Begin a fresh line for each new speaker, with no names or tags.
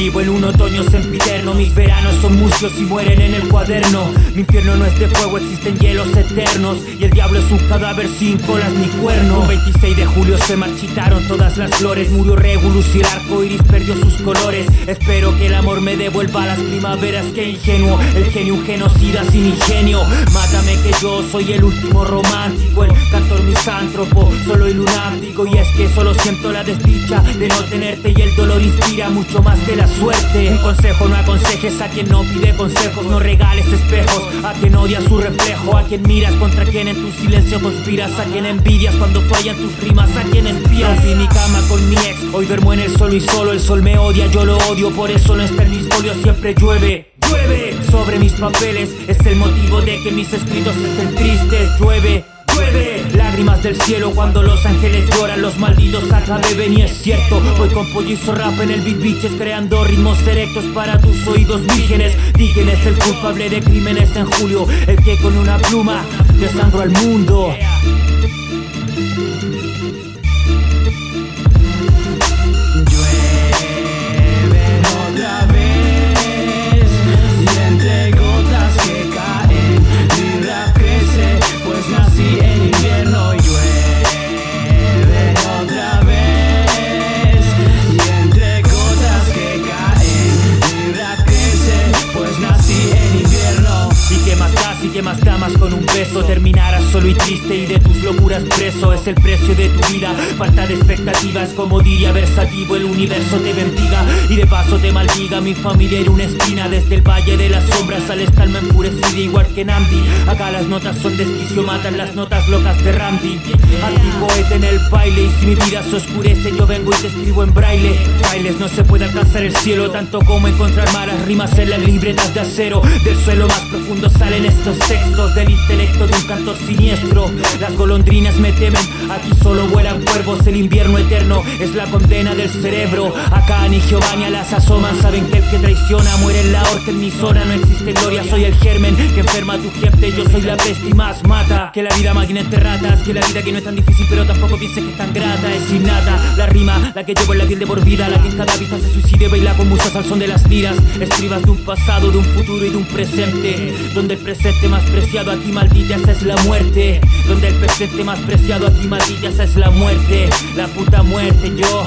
Vivo en un otoño sempiterno Mis veranos son mucios y mueren en el cuaderno. Mi infierno no es de fuego, existen hielos eternos Y el diablo es un cadáver sin colas ni cuerno. Un 26 de julio se marchitaron todas las flores Murió Regulus y el arco iris perdió sus colores. Espero que el amor me devuelva las primaveras que ingenuo El genio un genocida sin ingenio. Mátame que yo soy el último romántico El cantor misántropo, solo y lunático. Y es que solo siento la desdicha de no tenerte Y el dolor inspira mucho más que la suerte. Un consejo, no aconsejes a quien no pide consejos. No regales espejos a quien odia su reflejo. A quien miras contra quien en tu silencio conspiras. A quien envidias cuando fallan tus rimas. A quien espías. Rompí mi cama con mi ex. Hoy duermo en el sol y solo el sol me odia. Yo lo odio, por eso no en mis Siempre llueve Llueve sobre mis papeles. Es el motivo de que mis escritos estén tristes lágrimas del cielo cuando los ángeles lloran Los malditos beben y es cierto Voy con pollizo rap en el beat bitches Creando ritmos directos para tus oídos vírgenes. Digan es el culpable de crímenes en julio El que con una pluma desangró al mundo más damas beso Terminarás solo y triste y de tus locuras preso. Es el precio de tu vida, falta de expectativas Como diría versativo, el universo te vertiga Y de paso te maldiga, mi familia era una esquina Desde el valle de las sombras al estalma enfurecida Igual que Namdi, acá las notas son desquicio Matan las notas locas de Randy Antipoeta en el baile y si mi vida se oscurece Yo vengo y te escribo en braille. Bailes no se puede alcanzar el cielo Tanto como encontrar malas rimas en las libretas de acero. Del suelo más profundo salen estos textos Del intelecto de un cantor siniestro. Las golondrinas me temen, aquí solo vuelan cuervos El invierno eterno es la condena del cerebro. Acá ni Giovanni a las asoman Saben que el que traiciona muere en la horca En mi zona no existe gloria, soy el germen Que enferma a tu gente, yo soy la peste y más mata. Que la vida máquina entre ratas Que la vida que no es tan difícil pero tampoco pienses que es tan grata Es innata, la rima, la que llevo en la piel de por vida La que en cada vista se suicide, baila con musas al son de las liras Escribas de un pasado, de un futuro y de un presente Donde el presente más preciado aquí maldita esa es la muerte. Donde el presente más preciado aquí maldita esa es la muerte. La puta muerte yo